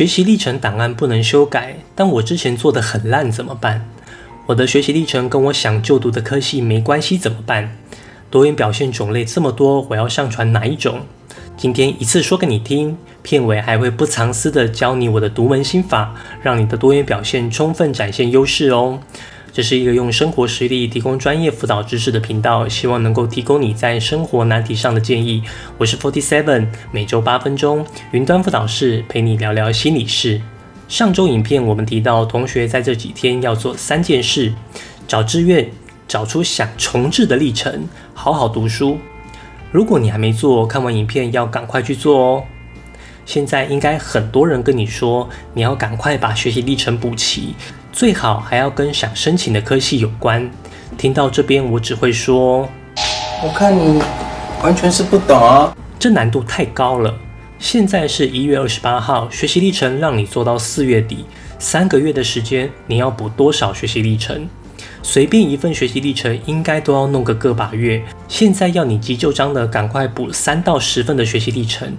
学习历程档案不能修改，但我之前做的很烂怎么办？我的学习历程跟我想就读的科系没关系怎么办？多元表现种类这么多，我要上传哪一种？今天一次说给你听，片尾还会不藏私的教你我的独门心法，让你的多元表现充分展现优势哦。这是一个用生活实例提供专业辅导知识的频道，希望能够提供你在生活难题上的建议。我是 Forty Seven，每周八分钟，云端辅导室陪你聊聊心理事。上周影片我们提到，同学在这几天要做三件事：找志愿，找出想重置的历程，好好读书。如果你还没做，看完影片要赶快去做哦。现在应该很多人跟你说，你要赶快把学习历程补齐，最好还要跟想申请的科系有关。听到这边，我只会说，我看你完全是不懂啊，这难度太高了。现在是一月二十八号，学习历程让你做到四月底，三个月的时间，你要补多少学习历程？随便一份学习历程应该都要弄个个把月。现在要你急就章的赶快补三到十份的学习历程，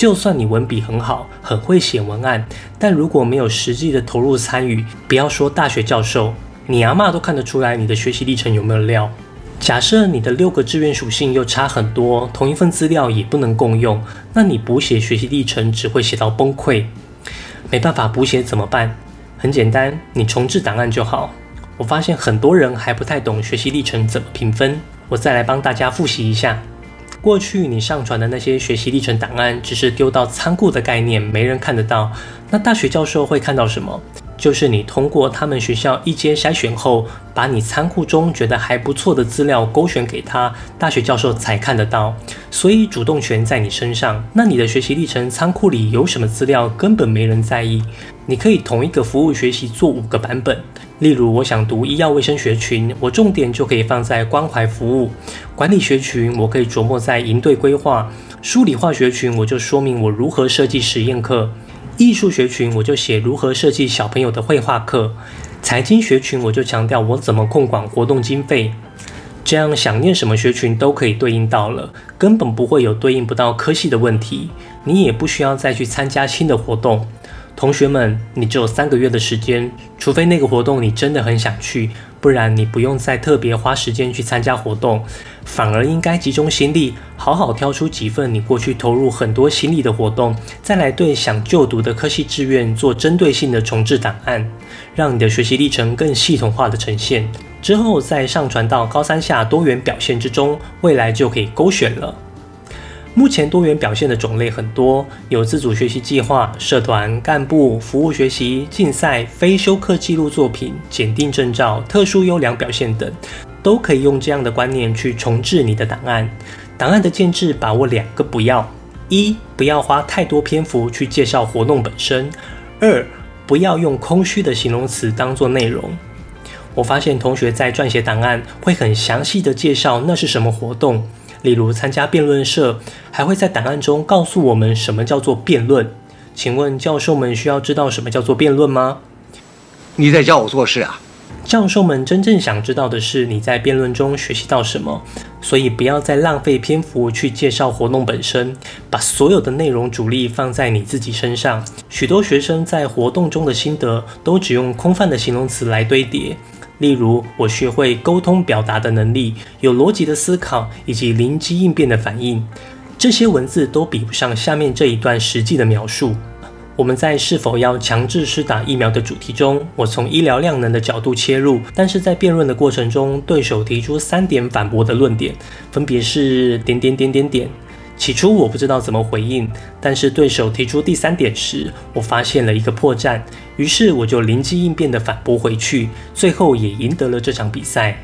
就算你文笔很好，很会写文案，但如果没有实际的投入参与，不要说大学教授，你阿妈都看得出来你的学习历程有没有料。假设你的六个志愿属性又差很多，同一份资料也不能共用，那你补写学习历程只会写到崩溃。没办法补写怎么办？很简单，你重置档案就好。我发现很多人还不太懂学习历程怎么评分，我再来帮大家复习一下。过去你上传的那些学习历程档案，只是丢到仓库的概念，没人看得到。那大学教授会看到什么？就是你通过他们学校一阶筛选后，把你仓库中觉得还不错的资料勾选给他，大学教授才看得到。所以主动权在你身上。那你的学习历程仓库里有什么资料，根本没人在意。你可以同一个服务学习做五个版本。例如，我想读医药卫生学群，我重点就可以放在关怀服务；管理学群，我可以琢磨在营队规划；数理化学群，我就说明我如何设计实验课；艺术学群，我就写如何设计小朋友的绘画课；财经学群，我就强调我怎么控管活动经费。这样想念什么学群都可以对应到了，根本不会有对应不到科系的问题。你也不需要再去参加新的活动。同学们，你只有三个月的时间，除非那个活动你真的很想去，不然你不用再特别花时间去参加活动，反而应该集中心力，好好挑出几份你过去投入很多心力的活动，再来对想就读的科系志愿做针对性的重置档案，让你的学习历程更系统化的呈现，之后再上传到高三下多元表现之中，未来就可以勾选了。目前多元表现的种类很多，有自主学习计划、社团干部、服务学习、竞赛、非修课记录作品、检定证照、特殊优良表现等，都可以用这样的观念去重置你的档案。档案的建制把握两个不要：一不要花太多篇幅去介绍活动本身；二不要用空虚的形容词当做内容。我发现同学在撰写档案会很详细的介绍那是什么活动。例如参加辩论社，还会在档案中告诉我们什么叫做辩论。请问教授们需要知道什么叫做辩论吗？你在教我做事啊？教授们真正想知道的是你在辩论中学习到什么，所以不要再浪费篇幅去介绍活动本身，把所有的内容主力放在你自己身上。许多学生在活动中的心得都只用空泛的形容词来堆叠。例如，我学会沟通表达的能力，有逻辑的思考，以及灵机应变的反应。这些文字都比不上下面这一段实际的描述。我们在是否要强制施打疫苗的主题中，我从医疗量能的角度切入，但是在辩论的过程中，对手提出三点反驳的论点，分别是点点点点点。起初我不知道怎么回应，但是对手提出第三点时，我发现了一个破绽，于是我就灵机应变的反驳回去，最后也赢得了这场比赛。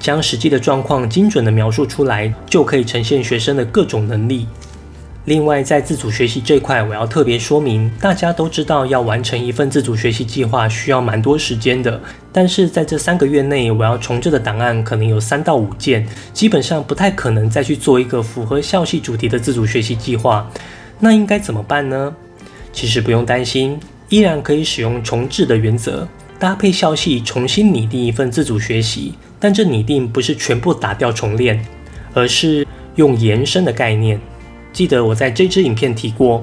将实际的状况精准地描述出来，就可以呈现学生的各种能力。另外，在自主学习这块，我要特别说明，大家都知道要完成一份自主学习计划需要蛮多时间的。但是在这三个月内，我要重置的档案可能有三到五件，基本上不太可能再去做一个符合校系主题的自主学习计划。那应该怎么办呢？其实不用担心，依然可以使用重置的原则，搭配校系重新拟定一份自主学习。但这拟定不是全部打掉重练，而是用延伸的概念。记得我在这支影片提过，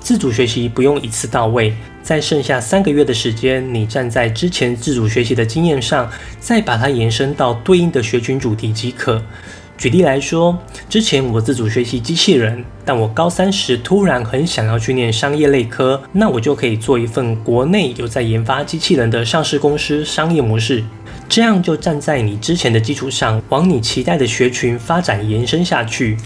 自主学习不用一次到位，在剩下三个月的时间，你站在之前自主学习的经验上，再把它延伸到对应的学群主题即可。举例来说，之前我自主学习机器人，但我高三时突然很想要去念商业类科，那我就可以做一份国内有在研发机器人的上市公司商业模式，这样就站在你之前的基础上，往你期待的学群发展延伸下去。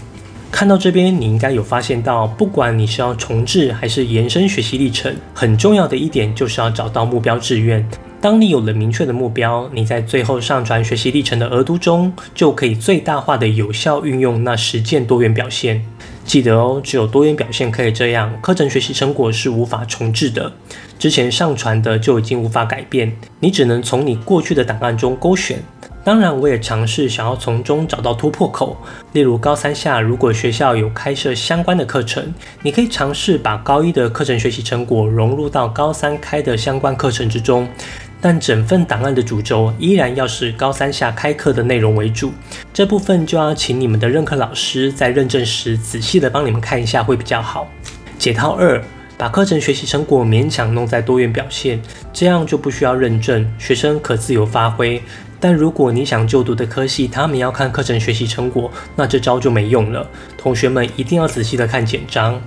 看到这边，你应该有发现到，不管你是要重置还是延伸学习历程，很重要的一点就是要找到目标志愿。当你有了明确的目标，你在最后上传学习历程的额度中，就可以最大化的有效运用那实践多元表现。记得哦，只有多元表现可以这样，课程学习成果是无法重置的。之前上传的就已经无法改变，你只能从你过去的档案中勾选。当然，我也尝试想要从中找到突破口，例如高三下如果学校有开设相关的课程，你可以尝试把高一的课程学习成果融入到高三开的相关课程之中。但整份档案的主轴依然要是高三下开课的内容为主，这部分就要请你们的任课老师在认证时仔细的帮你们看一下会比较好。解套二，把课程学习成果勉强弄在多元表现，这样就不需要认证，学生可自由发挥。但如果你想就读的科系，他们要看课程学习成果，那这招就没用了。同学们一定要仔细的看简章。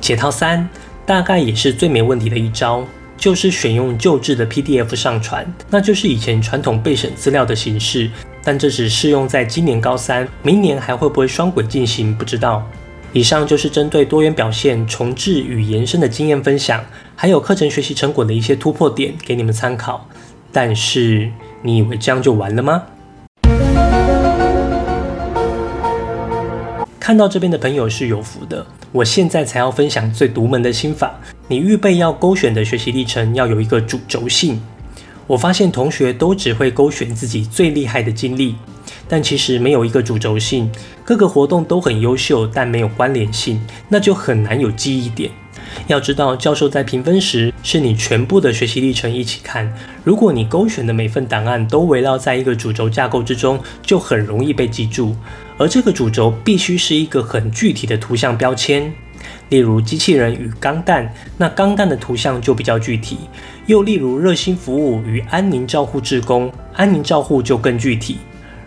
解套三，大概也是最没问题的一招。就是选用旧制的 PDF 上传，那就是以前传统备审资料的形式，但这只适用在今年高三，明年还会不会双轨进行不知道。以上就是针对多元表现重置与延伸的经验分享，还有课程学习成果的一些突破点给你们参考。但是你以为这样就完了吗？看到这边的朋友是有福的，我现在才要分享最独门的心法。你预备要勾选的学习历程要有一个主轴性。我发现同学都只会勾选自己最厉害的经历，但其实没有一个主轴性。各个活动都很优秀，但没有关联性，那就很难有记忆点。要知道，教授在评分时是你全部的学习历程一起看。如果你勾选的每份档案都围绕在一个主轴架构之中，就很容易被记住。而这个主轴必须是一个很具体的图像标签。例如机器人与钢弹，那钢弹的图像就比较具体；又例如热心服务与安宁照护志工，安宁照护就更具体。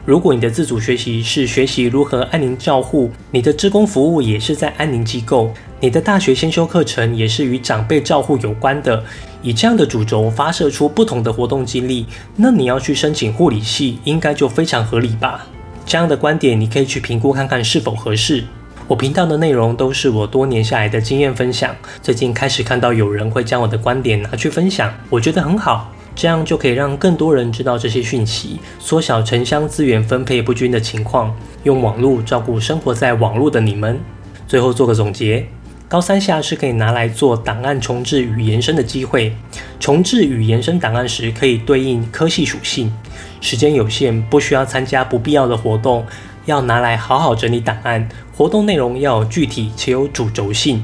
如果你的自主学习是学习如何安宁照护，你的职工服务也是在安宁机构，你的大学先修课程也是与长辈照护有关的，以这样的主轴发射出不同的活动经历，那你要去申请护理系，应该就非常合理吧？这样的观点你可以去评估看看是否合适。我频道的内容都是我多年下来的经验分享。最近开始看到有人会将我的观点拿去分享，我觉得很好，这样就可以让更多人知道这些讯息，缩小城乡资源分配不均的情况，用网络照顾生活在网络的你们。最后做个总结：高三下是可以拿来做档案重置与延伸的机会。重置与延伸档案时，可以对应科系属性。时间有限，不需要参加不必要的活动。要拿来好好整理档案，活动内容要有具体且有主轴性。